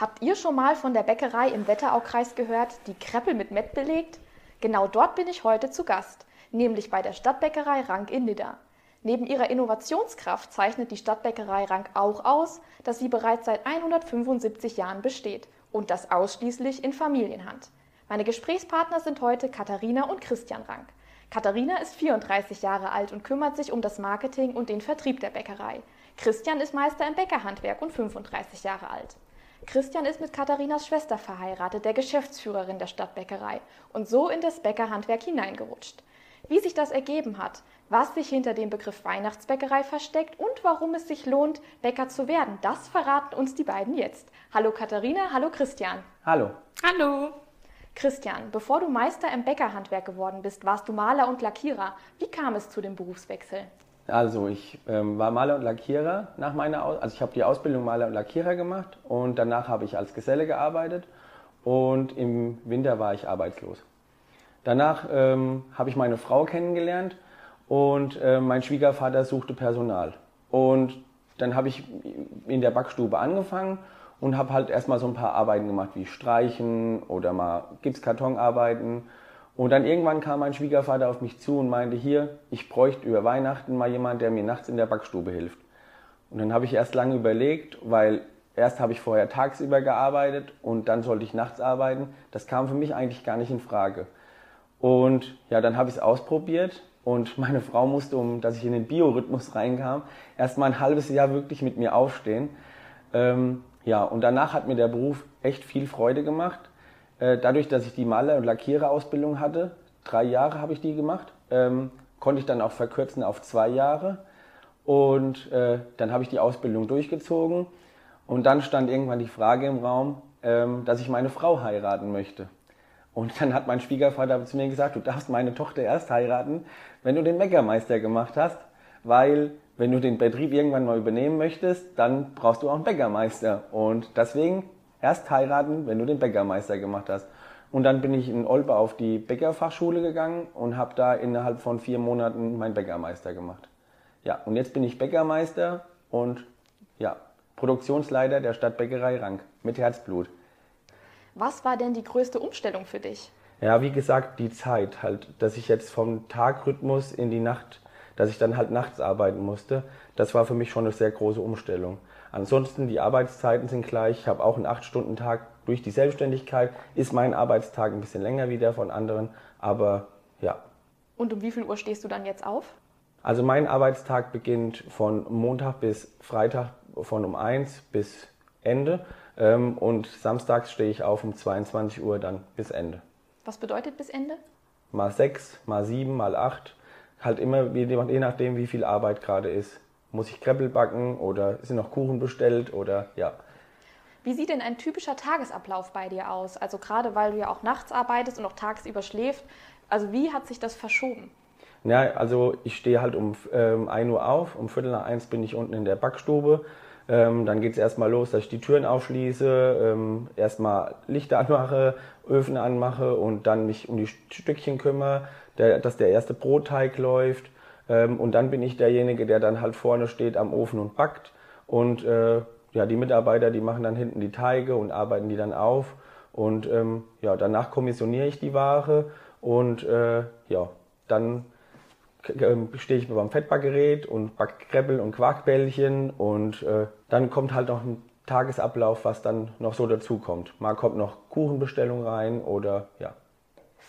Habt ihr schon mal von der Bäckerei im Wetteraukreis gehört, die Kreppel mit Mett belegt? Genau dort bin ich heute zu Gast, nämlich bei der Stadtbäckerei Rank in Nidda. Neben ihrer Innovationskraft zeichnet die Stadtbäckerei Rank auch aus, dass sie bereits seit 175 Jahren besteht und das ausschließlich in Familienhand. Meine Gesprächspartner sind heute Katharina und Christian Rank. Katharina ist 34 Jahre alt und kümmert sich um das Marketing und den Vertrieb der Bäckerei. Christian ist Meister im Bäckerhandwerk und 35 Jahre alt. Christian ist mit Katharinas Schwester verheiratet, der Geschäftsführerin der Stadtbäckerei, und so in das Bäckerhandwerk hineingerutscht. Wie sich das ergeben hat, was sich hinter dem Begriff Weihnachtsbäckerei versteckt und warum es sich lohnt, Bäcker zu werden, das verraten uns die beiden jetzt. Hallo Katharina, hallo Christian. Hallo. Hallo. Christian, bevor du Meister im Bäckerhandwerk geworden bist, warst du Maler und Lackierer. Wie kam es zu dem Berufswechsel? Also ich ähm, war Maler und Lackierer nach meiner Aus also ich habe die Ausbildung Maler und Lackierer gemacht und danach habe ich als Geselle gearbeitet und im Winter war ich arbeitslos. Danach ähm, habe ich meine Frau kennengelernt und äh, mein Schwiegervater suchte Personal und dann habe ich in der Backstube angefangen und habe halt erstmal so ein paar Arbeiten gemacht wie Streichen oder mal Gipskartonarbeiten und dann irgendwann kam mein Schwiegervater auf mich zu und meinte, hier, ich bräuchte über Weihnachten mal jemand, der mir nachts in der Backstube hilft. Und dann habe ich erst lange überlegt, weil erst habe ich vorher tagsüber gearbeitet und dann sollte ich nachts arbeiten. Das kam für mich eigentlich gar nicht in Frage. Und ja, dann habe ich es ausprobiert und meine Frau musste, um dass ich in den Biorhythmus reinkam, erst mal ein halbes Jahr wirklich mit mir aufstehen. Ähm, ja, und danach hat mir der Beruf echt viel Freude gemacht. Äh, dadurch, dass ich die Maler- und Lackiererausbildung hatte, drei Jahre habe ich die gemacht, ähm, konnte ich dann auch verkürzen auf zwei Jahre. Und äh, dann habe ich die Ausbildung durchgezogen. Und dann stand irgendwann die Frage im Raum, ähm, dass ich meine Frau heiraten möchte. Und dann hat mein Schwiegervater zu mir gesagt, du darfst meine Tochter erst heiraten, wenn du den Bäckermeister gemacht hast, weil wenn du den Betrieb irgendwann mal übernehmen möchtest, dann brauchst du auch einen Bäckermeister. Und deswegen erst heiraten, wenn du den Bäckermeister gemacht hast. Und dann bin ich in Olpe auf die Bäckerfachschule gegangen und habe da innerhalb von vier Monaten meinen Bäckermeister gemacht. Ja, und jetzt bin ich Bäckermeister und ja, Produktionsleiter der Stadtbäckerei Rank mit Herzblut. Was war denn die größte Umstellung für dich? Ja, wie gesagt, die Zeit halt, dass ich jetzt vom Tagrhythmus in die Nacht, dass ich dann halt nachts arbeiten musste, das war für mich schon eine sehr große Umstellung. Ansonsten, die Arbeitszeiten sind gleich. Ich habe auch einen 8-Stunden-Tag. Durch die Selbstständigkeit ist mein Arbeitstag ein bisschen länger wie der von anderen, aber ja. Und um wie viel Uhr stehst du dann jetzt auf? Also mein Arbeitstag beginnt von Montag bis Freitag von um 1 bis Ende ähm, und samstags stehe ich auf um 22 Uhr dann bis Ende. Was bedeutet bis Ende? Mal 6, mal 7, mal 8. Halt immer je nachdem, wie viel Arbeit gerade ist muss ich Kreppel backen oder sind noch Kuchen bestellt oder ja. Wie sieht denn ein typischer Tagesablauf bei dir aus? Also gerade weil du ja auch nachts arbeitest und auch tagsüber schläfst. Also wie hat sich das verschoben? Ja, also ich stehe halt um ähm, 1 Uhr auf, um Viertel nach eins bin ich unten in der Backstube. Ähm, dann geht es erstmal los, dass ich die Türen aufschließe, ähm, erstmal Lichter anmache, Öfen anmache und dann mich um die Stückchen kümmere, der, dass der erste Brotteig läuft. Ähm, und dann bin ich derjenige, der dann halt vorne steht am Ofen und backt. Und äh, ja, die Mitarbeiter, die machen dann hinten die Teige und arbeiten die dann auf. Und ähm, ja, danach kommissioniere ich die Ware und äh, ja, dann ähm, stehe ich beim Fettbackgerät und backe Kreppel und Quarkbällchen und äh, dann kommt halt noch ein Tagesablauf, was dann noch so dazu kommt. Mal kommt noch Kuchenbestellung rein oder ja.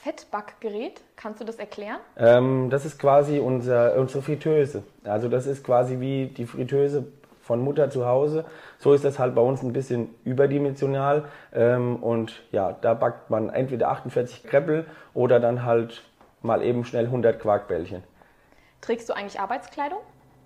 Fettbackgerät. Kannst du das erklären? Ähm, das ist quasi unser, unsere Fritteuse. Also das ist quasi wie die Fritteuse von Mutter zu Hause. So ist das halt bei uns ein bisschen überdimensional. Ähm, und ja, da backt man entweder 48 Kreppel oder dann halt mal eben schnell 100 Quarkbällchen. Trägst du eigentlich Arbeitskleidung?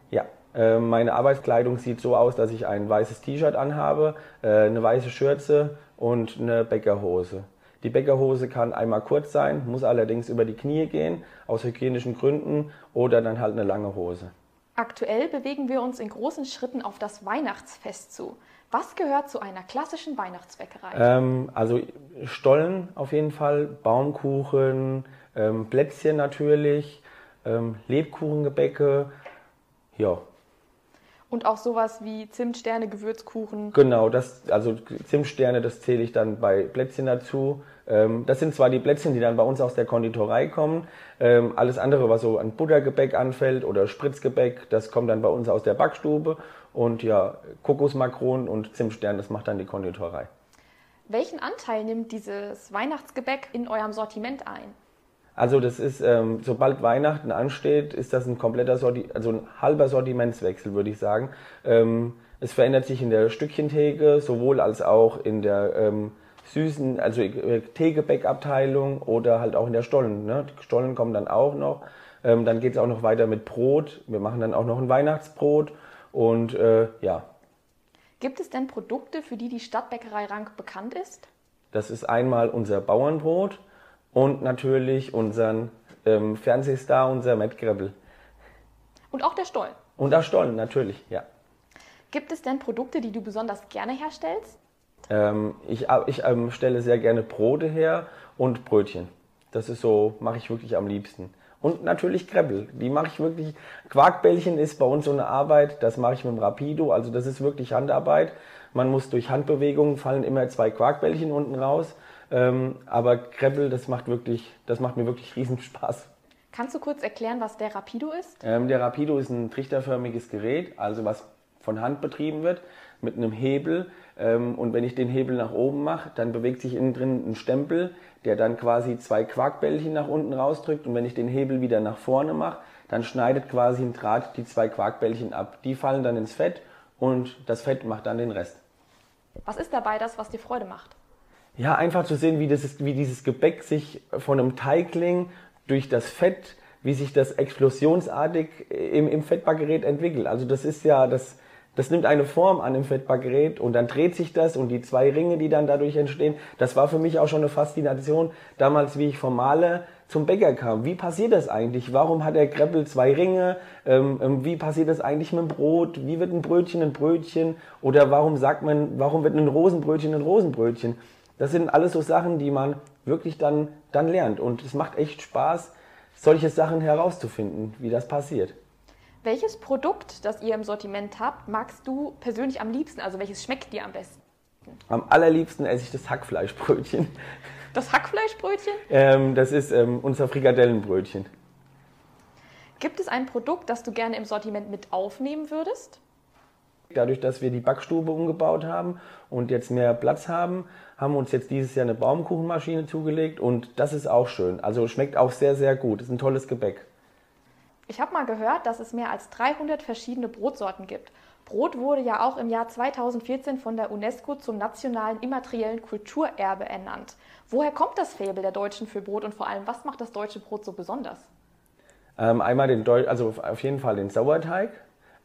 Ja, äh, meine Arbeitskleidung sieht so aus, dass ich ein weißes T-Shirt anhabe, äh, eine weiße Schürze und eine Bäckerhose. Die Bäckerhose kann einmal kurz sein, muss allerdings über die Knie gehen, aus hygienischen Gründen, oder dann halt eine lange Hose. Aktuell bewegen wir uns in großen Schritten auf das Weihnachtsfest zu. Was gehört zu einer klassischen Weihnachtsbäckerei? Ähm, also Stollen auf jeden Fall, Baumkuchen, ähm, Plätzchen natürlich, ähm, Lebkuchengebäcke, ja. Und auch sowas wie Zimtsterne, Gewürzkuchen. Genau, das, also Zimtsterne, das zähle ich dann bei Plätzchen dazu. Ähm, das sind zwar die Plätzchen, die dann bei uns aus der Konditorei kommen. Ähm, alles andere, was so an Buttergebäck anfällt oder Spritzgebäck, das kommt dann bei uns aus der Backstube. Und ja, Kokosmakronen und Zimtsterne, das macht dann die Konditorei. Welchen Anteil nimmt dieses Weihnachtsgebäck in eurem Sortiment ein? Also das ist, ähm, sobald Weihnachten ansteht, ist das ein kompletter Sorti also ein halber Sortimentswechsel, würde ich sagen. Es verändert sich in der Stückchentheke, sowohl als auch in der süßen, also äh, Teegebäckabteilung oder halt auch in der Stollen. Ne? Die Stollen kommen dann auch noch. Ähm, dann geht es auch noch weiter mit Brot. Wir machen dann auch noch ein Weihnachtsbrot und äh, ja. Gibt es denn Produkte, für die die Stadtbäckerei Rank bekannt ist? Das ist einmal unser Bauernbrot und natürlich unseren ähm, Fernsehstar, unser Matt Grebbel. Und auch der Stollen. Und der Stollen, natürlich, ja. Gibt es denn Produkte, die du besonders gerne herstellst? Ähm, ich ich ähm, stelle sehr gerne Brote her und Brötchen. Das ist so, mache ich wirklich am liebsten. Und natürlich Krebbel. Die mache ich wirklich. Quarkbällchen ist bei uns so eine Arbeit, das mache ich mit dem Rapido. Also das ist wirklich Handarbeit. Man muss durch Handbewegungen fallen immer zwei Quarkbällchen unten raus. Ähm, aber Krebbel, das macht wirklich, das macht mir wirklich riesen Spaß. Kannst du kurz erklären, was der Rapido ist? Ähm, der Rapido ist ein trichterförmiges Gerät, also was von Hand betrieben wird, mit einem Hebel. Ähm, und wenn ich den Hebel nach oben mache, dann bewegt sich innen drin ein Stempel, der dann quasi zwei Quarkbällchen nach unten rausdrückt. Und wenn ich den Hebel wieder nach vorne mache, dann schneidet quasi ein Draht die zwei Quarkbällchen ab. Die fallen dann ins Fett und das Fett macht dann den Rest. Was ist dabei das, was dir Freude macht? ja, einfach zu sehen, wie, ist, wie dieses Gebäck sich von einem Teigling durch das Fett, wie sich das explosionsartig im, im Fettbackgerät entwickelt. Also das ist ja, das, das nimmt eine Form an im Fettbackgerät und dann dreht sich das und die zwei Ringe, die dann dadurch entstehen, das war für mich auch schon eine Faszination damals, wie ich vom Maler zum Bäcker kam. Wie passiert das eigentlich? Warum hat der Kreppel zwei Ringe? Ähm, ähm, wie passiert das eigentlich mit dem Brot? Wie wird ein Brötchen ein Brötchen? Oder warum sagt man, warum wird ein Rosenbrötchen ein Rosenbrötchen? Das sind alles so Sachen, die man wirklich dann, dann lernt. Und es macht echt Spaß, solche Sachen herauszufinden, wie das passiert. Welches Produkt, das ihr im Sortiment habt, magst du persönlich am liebsten? Also welches schmeckt dir am besten? Am allerliebsten esse ich das Hackfleischbrötchen. Das Hackfleischbrötchen? Ähm, das ist ähm, unser Frikadellenbrötchen. Gibt es ein Produkt, das du gerne im Sortiment mit aufnehmen würdest? Dadurch, dass wir die Backstube umgebaut haben und jetzt mehr Platz haben, haben wir uns jetzt dieses Jahr eine Baumkuchenmaschine zugelegt und das ist auch schön. Also schmeckt auch sehr, sehr gut. Ist ein tolles Gebäck. Ich habe mal gehört, dass es mehr als 300 verschiedene Brotsorten gibt. Brot wurde ja auch im Jahr 2014 von der UNESCO zum nationalen immateriellen Kulturerbe ernannt. Woher kommt das Faible der Deutschen für Brot und vor allem, was macht das deutsche Brot so besonders? Ähm, einmal den Deu also auf jeden Fall den Sauerteig,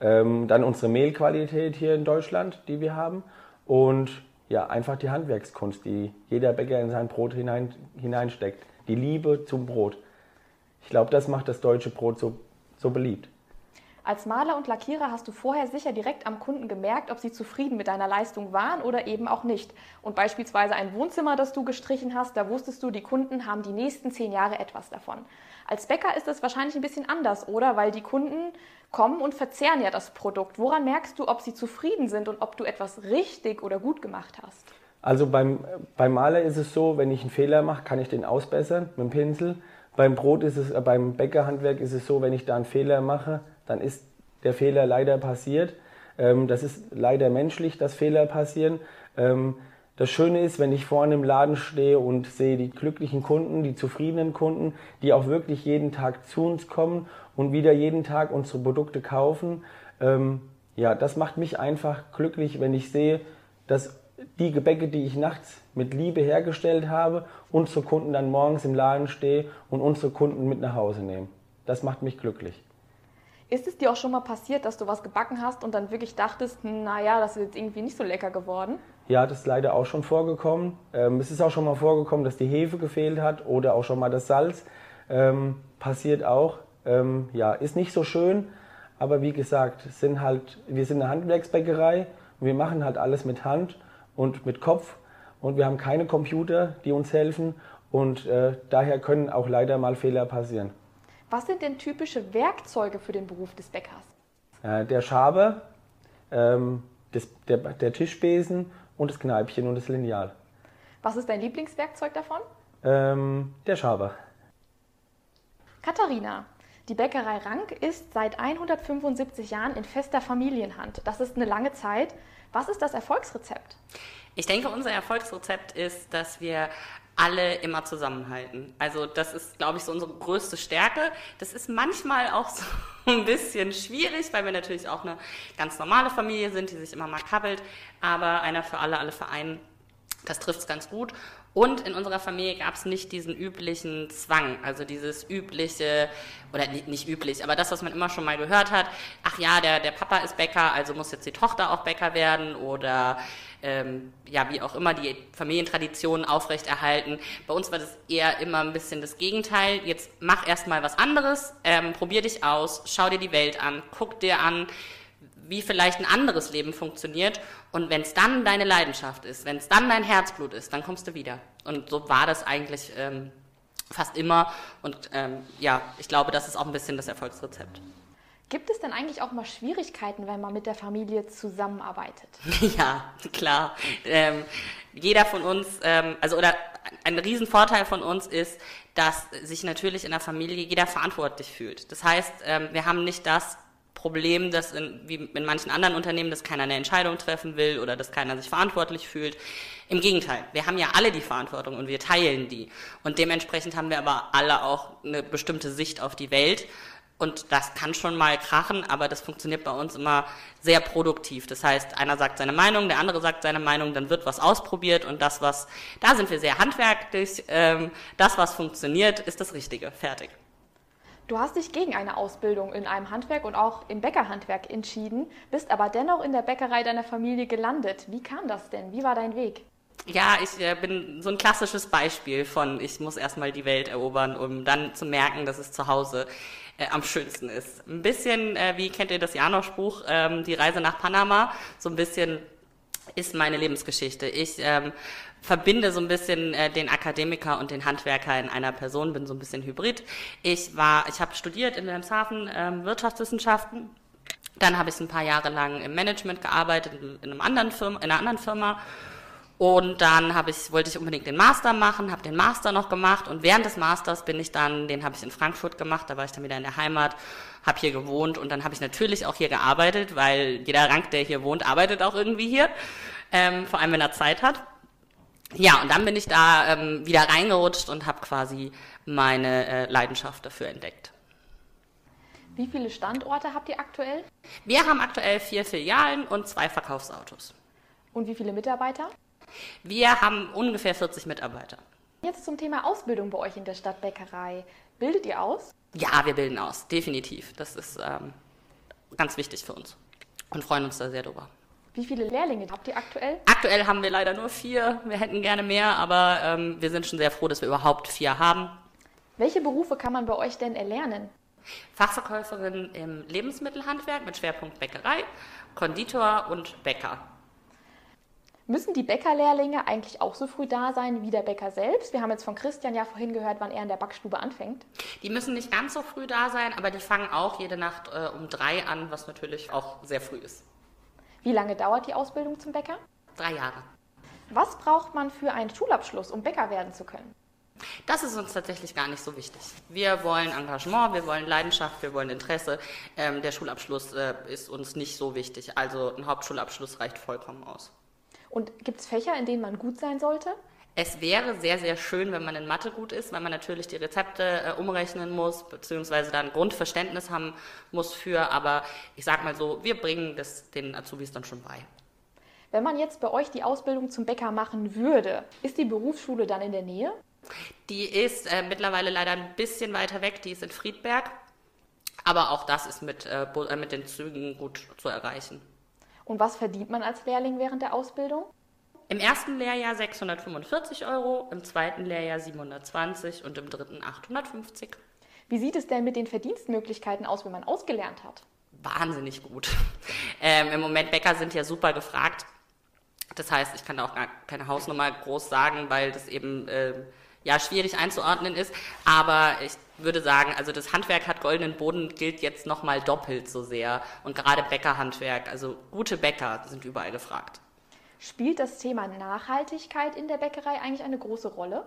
ähm, dann unsere Mehlqualität hier in Deutschland, die wir haben. Und ja, einfach die Handwerkskunst, die jeder Bäcker in sein Brot hinein, hineinsteckt. Die Liebe zum Brot. Ich glaube, das macht das deutsche Brot so, so beliebt. Als Maler und Lackierer hast du vorher sicher direkt am Kunden gemerkt, ob sie zufrieden mit deiner Leistung waren oder eben auch nicht. Und beispielsweise ein Wohnzimmer, das du gestrichen hast, da wusstest du, die Kunden haben die nächsten zehn Jahre etwas davon. Als Bäcker ist es wahrscheinlich ein bisschen anders, oder? Weil die Kunden kommen und verzehren ja das Produkt. Woran merkst du, ob sie zufrieden sind und ob du etwas richtig oder gut gemacht hast? Also beim, beim Maler ist es so, wenn ich einen Fehler mache, kann ich den ausbessern mit dem Pinsel. Beim Brot ist es, äh, beim Bäckerhandwerk ist es so, wenn ich da einen Fehler mache, dann ist der Fehler leider passiert. Ähm, das ist leider menschlich, dass Fehler passieren. Ähm, das Schöne ist, wenn ich vorne im Laden stehe und sehe die glücklichen Kunden, die zufriedenen Kunden, die auch wirklich jeden Tag zu uns kommen und wieder jeden Tag unsere Produkte kaufen. Ähm, ja, das macht mich einfach glücklich, wenn ich sehe, dass die Gebäcke, die ich nachts mit Liebe hergestellt habe, unsere Kunden dann morgens im Laden stehen und unsere Kunden mit nach Hause nehmen. Das macht mich glücklich. Ist es dir auch schon mal passiert, dass du was gebacken hast und dann wirklich dachtest, naja, das ist jetzt irgendwie nicht so lecker geworden? Ja, das ist leider auch schon vorgekommen. Ähm, es ist auch schon mal vorgekommen, dass die Hefe gefehlt hat oder auch schon mal das Salz. Ähm, passiert auch. Ähm, ja, ist nicht so schön, aber wie gesagt, sind halt, wir sind eine Handwerksbäckerei und wir machen halt alles mit Hand und mit Kopf und wir haben keine Computer, die uns helfen und äh, daher können auch leider mal Fehler passieren. Was sind denn typische Werkzeuge für den Beruf des Bäckers? Äh, der Schaber, ähm, das, der, der Tischbesen und das Kneipchen und das Lineal. Was ist dein Lieblingswerkzeug davon? Ähm, der Schaber. Katharina, die Bäckerei Rank ist seit 175 Jahren in fester Familienhand. Das ist eine lange Zeit. Was ist das Erfolgsrezept? Ich denke, unser Erfolgsrezept ist, dass wir alle immer zusammenhalten. Also das ist, glaube ich, so unsere größte Stärke. Das ist manchmal auch so ein bisschen schwierig, weil wir natürlich auch eine ganz normale Familie sind, die sich immer mal kabbelt. Aber einer für alle, alle Vereinen, das trifft es ganz gut. Und in unserer Familie gab es nicht diesen üblichen Zwang, also dieses übliche, oder nicht, nicht, üblich, aber das, was man immer schon mal gehört hat, ach ja, der, der Papa ist Bäcker, also muss jetzt die Tochter auch Bäcker werden oder ähm, ja, wie auch immer, die Familientraditionen aufrechterhalten. Bei uns war das eher immer ein bisschen das Gegenteil. Jetzt mach erstmal was anderes, ähm, probier dich aus, schau dir die Welt an, guck dir an, wie vielleicht ein anderes Leben funktioniert. Und wenn es dann deine Leidenschaft ist, wenn es dann dein Herzblut ist, dann kommst du wieder. Und so war das eigentlich ähm, fast immer. Und ähm, ja, ich glaube, das ist auch ein bisschen das Erfolgsrezept. Gibt es denn eigentlich auch mal Schwierigkeiten, wenn man mit der Familie zusammenarbeitet? Ja, klar. Ähm, jeder von uns, ähm, also oder ein Riesenvorteil von uns ist, dass sich natürlich in der Familie jeder verantwortlich fühlt. Das heißt, ähm, wir haben nicht das Problem, dass in, wie in manchen anderen Unternehmen, dass keiner eine Entscheidung treffen will oder dass keiner sich verantwortlich fühlt. Im Gegenteil, wir haben ja alle die Verantwortung und wir teilen die. Und dementsprechend haben wir aber alle auch eine bestimmte Sicht auf die Welt. Und das kann schon mal krachen, aber das funktioniert bei uns immer sehr produktiv. Das heißt, einer sagt seine Meinung, der andere sagt seine Meinung, dann wird was ausprobiert und das, was, da sind wir sehr handwerklich, ähm, das, was funktioniert, ist das Richtige. Fertig. Du hast dich gegen eine Ausbildung in einem Handwerk und auch im Bäckerhandwerk entschieden, bist aber dennoch in der Bäckerei deiner Familie gelandet. Wie kam das denn? Wie war dein Weg? Ja, ich äh, bin so ein klassisches Beispiel von, ich muss erstmal die Welt erobern, um dann zu merken, dass es zu Hause äh, am schönsten ist. Ein bisschen, äh, wie kennt ihr das Janosch-Buch, ähm, die Reise nach Panama, so ein bisschen ist meine Lebensgeschichte. Ich ähm, verbinde so ein bisschen äh, den Akademiker und den Handwerker in einer Person, bin so ein bisschen hybrid. Ich war, ich habe studiert in Wilhelmshaven ähm, Wirtschaftswissenschaften. Dann habe ich ein paar Jahre lang im Management gearbeitet in, in einem anderen Firma, in einer anderen Firma. Und dann habe ich, wollte ich unbedingt den Master machen, habe den Master noch gemacht und während des Masters bin ich dann, den habe ich in Frankfurt gemacht, da war ich dann wieder in der Heimat, habe hier gewohnt und dann habe ich natürlich auch hier gearbeitet, weil jeder Rank, der hier wohnt, arbeitet auch irgendwie hier, ähm, vor allem wenn er Zeit hat. Ja, und dann bin ich da ähm, wieder reingerutscht und habe quasi meine äh, Leidenschaft dafür entdeckt. Wie viele Standorte habt ihr aktuell? Wir haben aktuell vier Filialen und zwei Verkaufsautos. Und wie viele Mitarbeiter? Wir haben ungefähr 40 Mitarbeiter. Jetzt zum Thema Ausbildung bei euch in der Stadtbäckerei. Bildet ihr aus? Ja, wir bilden aus, definitiv. Das ist ähm, ganz wichtig für uns und freuen uns da sehr drüber. Wie viele Lehrlinge habt ihr aktuell? Aktuell haben wir leider nur vier. Wir hätten gerne mehr, aber ähm, wir sind schon sehr froh, dass wir überhaupt vier haben. Welche Berufe kann man bei euch denn erlernen? Fachverkäuferin im Lebensmittelhandwerk mit Schwerpunkt Bäckerei, Konditor und Bäcker. Müssen die Bäckerlehrlinge eigentlich auch so früh da sein wie der Bäcker selbst? Wir haben jetzt von Christian ja vorhin gehört, wann er in der Backstube anfängt. Die müssen nicht ganz so früh da sein, aber die fangen auch jede Nacht äh, um drei an, was natürlich auch sehr früh ist. Wie lange dauert die Ausbildung zum Bäcker? Drei Jahre. Was braucht man für einen Schulabschluss, um Bäcker werden zu können? Das ist uns tatsächlich gar nicht so wichtig. Wir wollen Engagement, wir wollen Leidenschaft, wir wollen Interesse. Ähm, der Schulabschluss äh, ist uns nicht so wichtig. Also ein Hauptschulabschluss reicht vollkommen aus. Und gibt es Fächer, in denen man gut sein sollte? Es wäre sehr, sehr schön, wenn man in Mathe gut ist, weil man natürlich die Rezepte äh, umrechnen muss, beziehungsweise dann Grundverständnis haben muss für. Aber ich sag mal so, wir bringen das den Azubis dann schon bei. Wenn man jetzt bei euch die Ausbildung zum Bäcker machen würde, ist die Berufsschule dann in der Nähe? Die ist äh, mittlerweile leider ein bisschen weiter weg, die ist in Friedberg. Aber auch das ist mit, äh, äh mit den Zügen gut zu erreichen. Und was verdient man als Lehrling während der Ausbildung? Im ersten Lehrjahr 645 Euro, im zweiten Lehrjahr 720 und im dritten 850. Wie sieht es denn mit den Verdienstmöglichkeiten aus, wenn man ausgelernt hat? Wahnsinnig gut. Ähm, Im Moment Bäcker sind ja super gefragt. Das heißt, ich kann da auch gar keine Hausnummer groß sagen, weil das eben äh, ja schwierig einzuordnen ist. Aber ich würde sagen, also das Handwerk hat goldenen Boden gilt jetzt nochmal doppelt so sehr. Und gerade Bäckerhandwerk, also gute Bäcker sind überall gefragt. Spielt das Thema Nachhaltigkeit in der Bäckerei eigentlich eine große Rolle?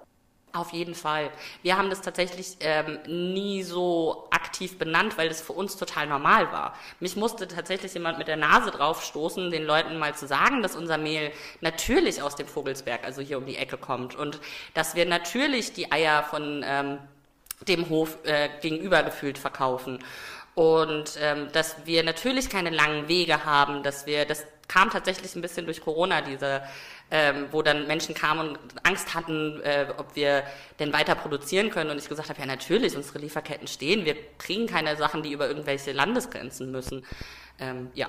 Auf jeden Fall. Wir haben das tatsächlich ähm, nie so aktiv benannt, weil das für uns total normal war. Mich musste tatsächlich jemand mit der Nase drauf stoßen, den Leuten mal zu sagen, dass unser Mehl natürlich aus dem Vogelsberg, also hier um die Ecke kommt und dass wir natürlich die Eier von ähm, dem Hof äh, gegenüber gefühlt verkaufen und ähm, dass wir natürlich keine langen Wege haben, dass wir das kam tatsächlich ein bisschen durch Corona, diese, ähm, wo dann Menschen kamen und Angst hatten, äh, ob wir denn weiter produzieren können. Und ich gesagt habe, ja natürlich, unsere Lieferketten stehen, wir kriegen keine Sachen, die über irgendwelche Landesgrenzen müssen. Ähm, ja.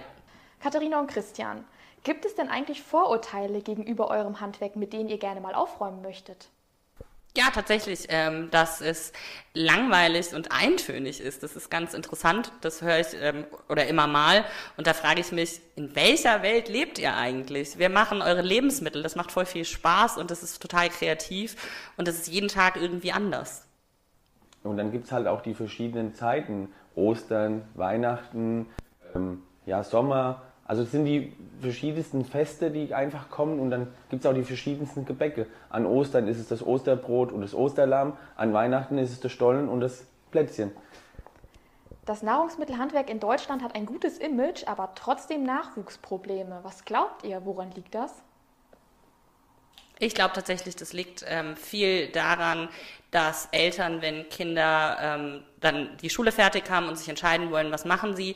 Katharina und Christian, gibt es denn eigentlich Vorurteile gegenüber eurem Handwerk, mit denen ihr gerne mal aufräumen möchtet? Ja, tatsächlich, ähm, dass es langweilig und eintönig ist. Das ist ganz interessant. Das höre ich ähm, oder immer mal. Und da frage ich mich, in welcher Welt lebt ihr eigentlich? Wir machen eure Lebensmittel. Das macht voll viel Spaß und das ist total kreativ und das ist jeden Tag irgendwie anders. Und dann gibt's halt auch die verschiedenen Zeiten. Ostern, Weihnachten, ähm, ja, Sommer. Also es sind die verschiedensten Feste, die einfach kommen und dann gibt es auch die verschiedensten Gebäcke. An Ostern ist es das Osterbrot und das Osterlamm, an Weihnachten ist es der Stollen und das Plätzchen. Das Nahrungsmittelhandwerk in Deutschland hat ein gutes Image, aber trotzdem Nachwuchsprobleme. Was glaubt ihr, woran liegt das? Ich glaube tatsächlich, das liegt ähm, viel daran, dass Eltern, wenn Kinder ähm, dann die Schule fertig haben und sich entscheiden wollen, was machen sie,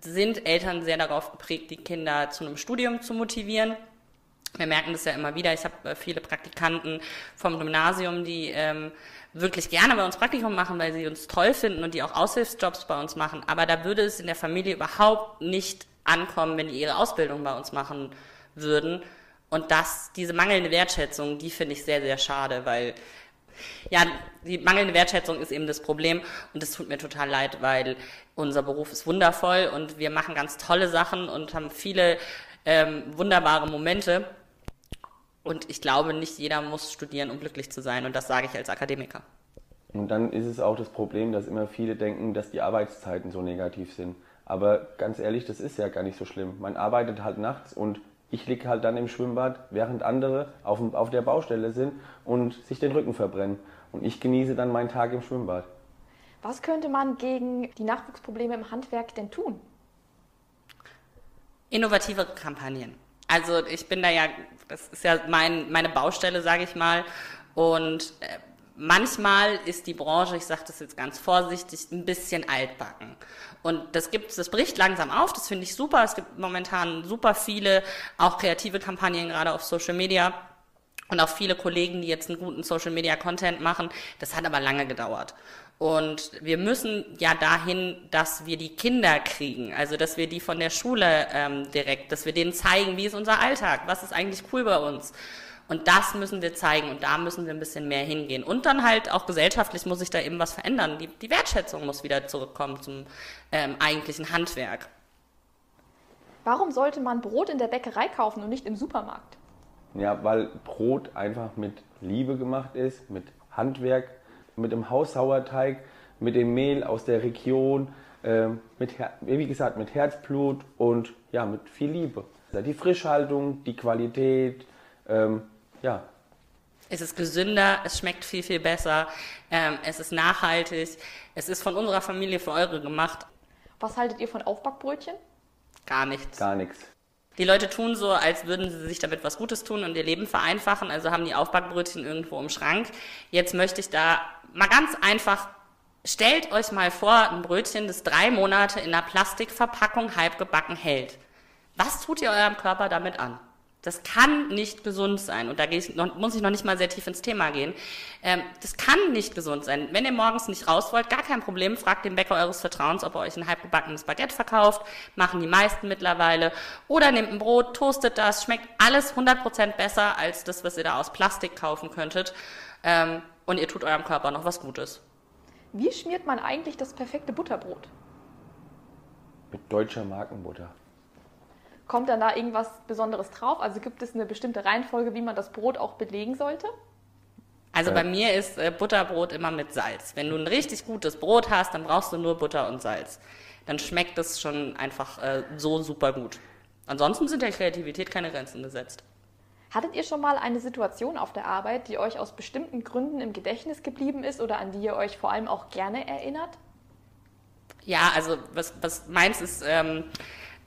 sind Eltern sehr darauf geprägt, die Kinder zu einem Studium zu motivieren. Wir merken das ja immer wieder. Ich habe äh, viele Praktikanten vom Gymnasium, die ähm, wirklich gerne bei uns Praktikum machen, weil sie uns toll finden und die auch Aushilfsjobs bei uns machen. Aber da würde es in der Familie überhaupt nicht ankommen, wenn die ihre Ausbildung bei uns machen würden. Und das, diese mangelnde Wertschätzung, die finde ich sehr, sehr schade, weil ja, die mangelnde Wertschätzung ist eben das Problem und es tut mir total leid, weil unser Beruf ist wundervoll und wir machen ganz tolle Sachen und haben viele ähm, wunderbare Momente. Und ich glaube, nicht jeder muss studieren, um glücklich zu sein und das sage ich als Akademiker. Und dann ist es auch das Problem, dass immer viele denken, dass die Arbeitszeiten so negativ sind. Aber ganz ehrlich, das ist ja gar nicht so schlimm. Man arbeitet halt nachts und ich liege halt dann im Schwimmbad, während andere auf, auf der Baustelle sind und sich den Rücken verbrennen. Und ich genieße dann meinen Tag im Schwimmbad. Was könnte man gegen die Nachwuchsprobleme im Handwerk denn tun? Innovative Kampagnen. Also ich bin da ja, das ist ja mein, meine Baustelle, sage ich mal. Und äh, manchmal ist die Branche, ich sage das jetzt ganz vorsichtig, ein bisschen altbacken. Und das gibt, das bricht langsam auf, das finde ich super. Es gibt momentan super viele, auch kreative Kampagnen, gerade auf Social Media. Und auch viele Kollegen, die jetzt einen guten Social Media Content machen. Das hat aber lange gedauert. Und wir müssen ja dahin, dass wir die Kinder kriegen, also dass wir die von der Schule ähm, direkt, dass wir denen zeigen, wie ist unser Alltag, was ist eigentlich cool bei uns. Und das müssen wir zeigen und da müssen wir ein bisschen mehr hingehen. Und dann halt auch gesellschaftlich muss sich da eben was verändern. Die, die Wertschätzung muss wieder zurückkommen zum ähm, eigentlichen Handwerk. Warum sollte man Brot in der Bäckerei kaufen und nicht im Supermarkt? Ja, weil Brot einfach mit Liebe gemacht ist, mit Handwerk, mit dem Haussauerteig, mit dem Mehl aus der Region, äh, mit, wie gesagt, mit Herzblut und ja, mit viel Liebe. Die Frischhaltung, die Qualität, ähm, ja. Es ist gesünder, es schmeckt viel, viel besser, ähm, es ist nachhaltig, es ist von unserer Familie für eure gemacht. Was haltet ihr von Aufbackbrötchen? Gar nichts. Gar nichts. Die Leute tun so, als würden sie sich damit was Gutes tun und ihr Leben vereinfachen, also haben die Aufbackbrötchen irgendwo im Schrank. Jetzt möchte ich da mal ganz einfach, stellt euch mal vor, ein Brötchen, das drei Monate in einer Plastikverpackung halb gebacken hält. Was tut ihr eurem Körper damit an? Das kann nicht gesund sein. Und da muss ich noch nicht mal sehr tief ins Thema gehen. Ähm, das kann nicht gesund sein. Wenn ihr morgens nicht raus wollt, gar kein Problem, fragt den Bäcker eures Vertrauens, ob er euch ein halbgebackenes Baguette verkauft. Machen die meisten mittlerweile. Oder nehmt ein Brot, toastet das. Schmeckt alles 100% besser als das, was ihr da aus Plastik kaufen könntet. Ähm, und ihr tut eurem Körper noch was Gutes. Wie schmiert man eigentlich das perfekte Butterbrot? Mit deutscher Markenbutter. Kommt dann da irgendwas Besonderes drauf? Also gibt es eine bestimmte Reihenfolge, wie man das Brot auch belegen sollte? Also bei mir ist äh, Butterbrot immer mit Salz. Wenn du ein richtig gutes Brot hast, dann brauchst du nur Butter und Salz. Dann schmeckt es schon einfach äh, so super gut. Ansonsten sind der Kreativität keine Grenzen gesetzt. Hattet ihr schon mal eine Situation auf der Arbeit, die euch aus bestimmten Gründen im Gedächtnis geblieben ist oder an die ihr euch vor allem auch gerne erinnert? Ja, also was, was meins ist, ähm,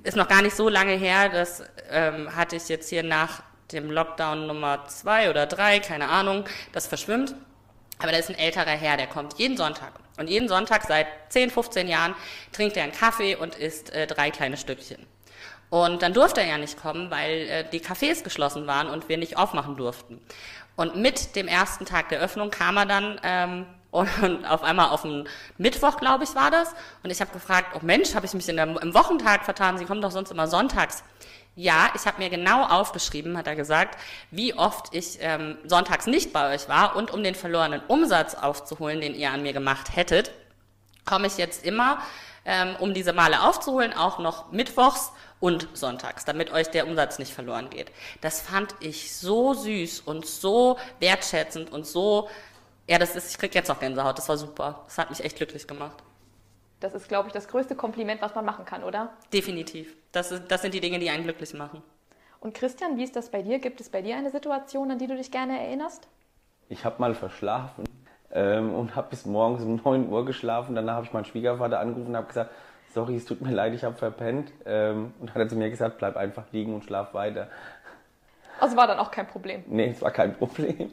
ist noch gar nicht so lange her. Das ähm, hatte ich jetzt hier nach dem Lockdown Nummer zwei oder drei, keine Ahnung, das verschwimmt. Aber da ist ein älterer Herr, der kommt jeden Sonntag. Und jeden Sonntag seit 10, 15 Jahren trinkt er einen Kaffee und isst äh, drei kleine Stückchen. Und dann durfte er ja nicht kommen, weil äh, die Cafés geschlossen waren und wir nicht aufmachen durften. Und mit dem ersten Tag der Öffnung kam er dann ähm, und auf einmal auf den Mittwoch, glaube ich, war das. Und ich habe gefragt, oh Mensch, habe ich mich der, im Wochentag vertan? Sie kommen doch sonst immer sonntags. Ja, ich habe mir genau aufgeschrieben, hat er gesagt, wie oft ich ähm, sonntags nicht bei euch war und um den verlorenen Umsatz aufzuholen, den ihr an mir gemacht hättet, komme ich jetzt immer, ähm, um diese Male aufzuholen, auch noch mittwochs und sonntags, damit euch der Umsatz nicht verloren geht. Das fand ich so süß und so wertschätzend und so, ja, das ist, ich krieg jetzt noch Gänsehaut, das war super. Das hat mich echt glücklich gemacht. Das ist, glaube ich, das größte Kompliment, was man machen kann, oder? Definitiv. Das, ist, das sind die Dinge, die einen glücklich machen. Und Christian, wie ist das bei dir? Gibt es bei dir eine Situation, an die du dich gerne erinnerst? Ich habe mal verschlafen ähm, und habe bis morgens um 9 Uhr geschlafen. Danach habe ich meinen Schwiegervater angerufen und habe gesagt, sorry, es tut mir leid, ich habe verpennt. Ähm, und hat er zu mir gesagt, bleib einfach liegen und schlaf weiter. Also war dann auch kein Problem? Nee, es war kein Problem.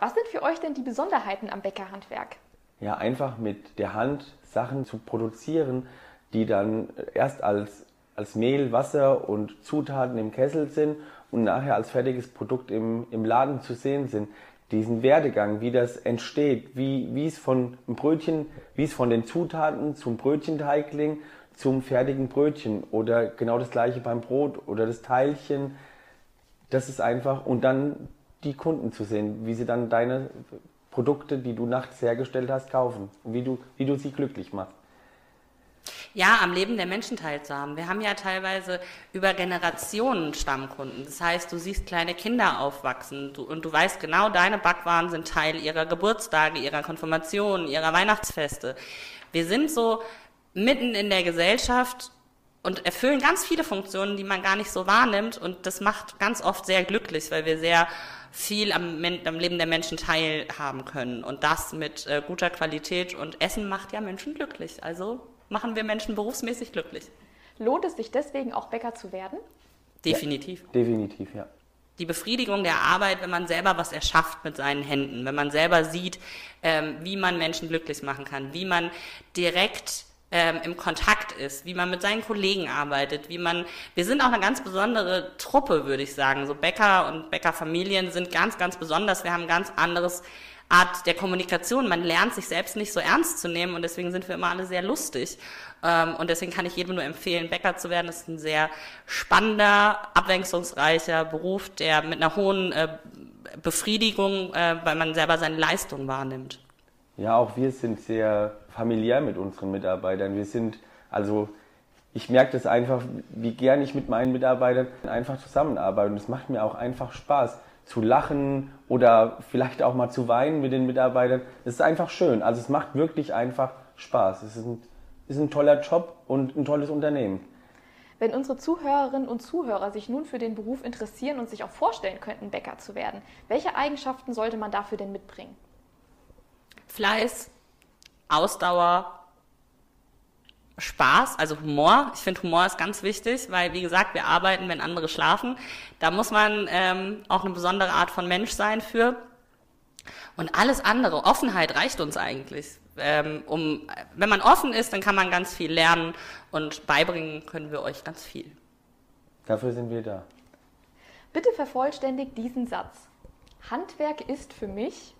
Was sind für euch denn die Besonderheiten am Bäckerhandwerk? Ja, einfach mit der Hand Sachen zu produzieren, die dann erst als, als Mehl, Wasser und Zutaten im Kessel sind und nachher als fertiges Produkt im, im Laden zu sehen sind diesen Werdegang, wie das entsteht, wie, wie es von einem Brötchen, wie es von den Zutaten zum Brötchenteigling zum fertigen Brötchen oder genau das gleiche beim Brot oder das Teilchen. Das ist einfach, und dann die Kunden zu sehen, wie sie dann deine Produkte, die du nachts hergestellt hast, kaufen und wie du, wie du sie glücklich machst ja, am Leben der Menschen teilzuhaben. Wir haben ja teilweise über Generationen Stammkunden. Das heißt, du siehst kleine Kinder aufwachsen du, und du weißt genau, deine Backwaren sind Teil ihrer Geburtstage, ihrer Konfirmation, ihrer Weihnachtsfeste. Wir sind so mitten in der Gesellschaft und erfüllen ganz viele Funktionen, die man gar nicht so wahrnimmt. Und das macht ganz oft sehr glücklich, weil wir sehr viel am, am Leben der Menschen teilhaben können. Und das mit äh, guter Qualität. Und Essen macht ja Menschen glücklich. Also machen wir Menschen berufsmäßig glücklich. Lohnt es sich deswegen auch Bäcker zu werden? Definitiv. Ja, definitiv, ja. Die Befriedigung der Arbeit, wenn man selber was erschafft mit seinen Händen, wenn man selber sieht, ähm, wie man Menschen glücklich machen kann, wie man direkt ähm, im Kontakt ist, wie man mit seinen Kollegen arbeitet, wie man, wir sind auch eine ganz besondere Truppe, würde ich sagen. So Bäcker und Bäckerfamilien sind ganz, ganz besonders. Wir haben ganz anderes Art der Kommunikation. Man lernt sich selbst nicht so ernst zu nehmen und deswegen sind wir immer alle sehr lustig. Ähm, und deswegen kann ich jedem nur empfehlen, Bäcker zu werden. Das ist ein sehr spannender, abwechslungsreicher Beruf, der mit einer hohen äh, Befriedigung, äh, weil man selber seine Leistung wahrnimmt. Ja, auch wir sind sehr familiär mit unseren Mitarbeitern. Wir sind, also ich merke das einfach, wie gern ich mit meinen Mitarbeitern einfach zusammenarbeite. Und es macht mir auch einfach Spaß zu lachen oder vielleicht auch mal zu weinen mit den Mitarbeitern. Es ist einfach schön. Also es macht wirklich einfach Spaß. Es ist ein, ist ein toller Job und ein tolles Unternehmen. Wenn unsere Zuhörerinnen und Zuhörer sich nun für den Beruf interessieren und sich auch vorstellen könnten, Bäcker zu werden, welche Eigenschaften sollte man dafür denn mitbringen? Fleiß, Ausdauer, Spaß, also Humor. Ich finde, Humor ist ganz wichtig, weil, wie gesagt, wir arbeiten, wenn andere schlafen. Da muss man ähm, auch eine besondere Art von Mensch sein für. Und alles andere, Offenheit reicht uns eigentlich. Ähm, um, wenn man offen ist, dann kann man ganz viel lernen und beibringen können wir euch ganz viel. Dafür sind wir da. Bitte vervollständigt diesen Satz. Handwerk ist für mich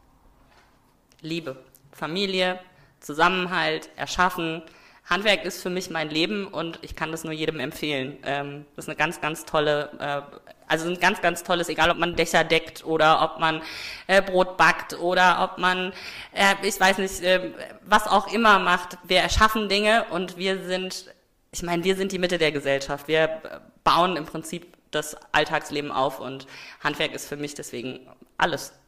Liebe, Familie, Zusammenhalt, Erschaffen, Handwerk ist für mich mein Leben und ich kann das nur jedem empfehlen. Ähm, das ist eine ganz, ganz tolle, äh, also ein ganz, ganz tolles, egal ob man Dächer deckt oder ob man äh, Brot backt oder ob man, äh, ich weiß nicht, äh, was auch immer macht. Wir erschaffen Dinge und wir sind, ich meine, wir sind die Mitte der Gesellschaft. Wir bauen im Prinzip das Alltagsleben auf und Handwerk ist für mich deswegen alles.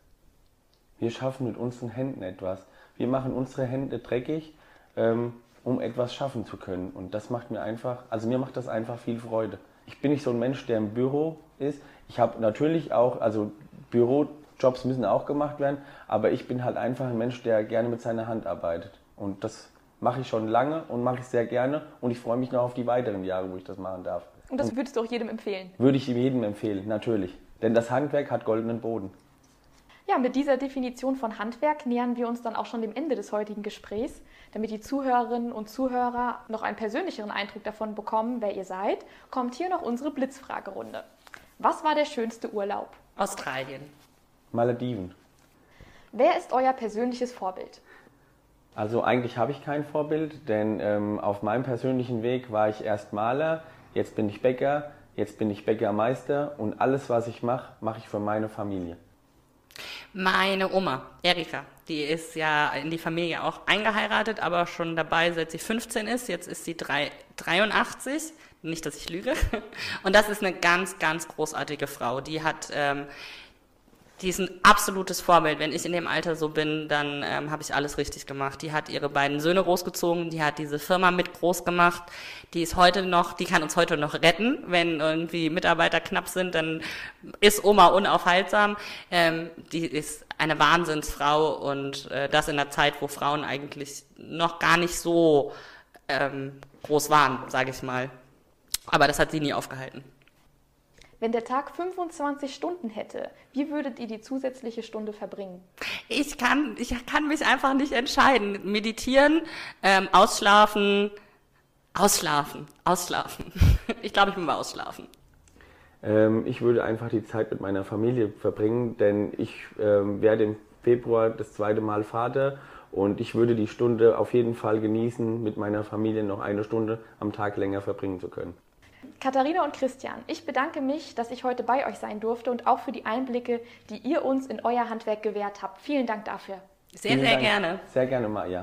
Wir schaffen mit unseren Händen etwas. Wir machen unsere Hände dreckig, ähm, um etwas schaffen zu können. Und das macht mir einfach, also mir macht das einfach viel Freude. Ich bin nicht so ein Mensch, der im Büro ist. Ich habe natürlich auch, also Bürojobs müssen auch gemacht werden, aber ich bin halt einfach ein Mensch, der gerne mit seiner Hand arbeitet. Und das mache ich schon lange und mache ich sehr gerne und ich freue mich noch auf die weiteren Jahre, wo ich das machen darf. Und das würdest du auch jedem empfehlen? Würde ich jedem empfehlen, natürlich. Denn das Handwerk hat goldenen Boden. Ja, mit dieser Definition von Handwerk nähern wir uns dann auch schon dem Ende des heutigen Gesprächs. Damit die Zuhörerinnen und Zuhörer noch einen persönlicheren Eindruck davon bekommen, wer ihr seid, kommt hier noch unsere Blitzfragerunde. Was war der schönste Urlaub? Australien. Malediven. Wer ist euer persönliches Vorbild? Also eigentlich habe ich kein Vorbild, denn ähm, auf meinem persönlichen Weg war ich erst Maler, jetzt bin ich Bäcker, jetzt bin ich Bäckermeister und alles, was ich mache, mache ich für meine Familie. Meine Oma, Erika, die ist ja in die Familie auch eingeheiratet, aber schon dabei, seit sie 15 ist. Jetzt ist sie drei, 83. Nicht, dass ich lüge. Und das ist eine ganz, ganz großartige Frau. Die hat ähm, die ist ein absolutes Vorbild. Wenn ich in dem Alter so bin, dann ähm, habe ich alles richtig gemacht. Die hat ihre beiden Söhne großgezogen, die hat diese Firma mit groß gemacht. Die ist heute noch, die kann uns heute noch retten. Wenn irgendwie Mitarbeiter knapp sind, dann ist Oma unaufhaltsam. Ähm, die ist eine Wahnsinnsfrau und äh, das in einer Zeit, wo Frauen eigentlich noch gar nicht so ähm, groß waren, sage ich mal. Aber das hat sie nie aufgehalten. Wenn der Tag 25 Stunden hätte, wie würdet ihr die zusätzliche Stunde verbringen? Ich kann, ich kann mich einfach nicht entscheiden. Meditieren, ähm, ausschlafen, ausschlafen, ausschlafen. Ich glaube, ich will mal ausschlafen. Ähm, ich würde einfach die Zeit mit meiner Familie verbringen, denn ich ähm, werde im Februar das zweite Mal Vater und ich würde die Stunde auf jeden Fall genießen, mit meiner Familie noch eine Stunde am Tag länger verbringen zu können. Katharina und Christian, ich bedanke mich, dass ich heute bei euch sein durfte und auch für die Einblicke, die ihr uns in euer Handwerk gewährt habt. Vielen Dank dafür. Sehr, Vielen sehr Dank. gerne. Sehr gerne, Maja.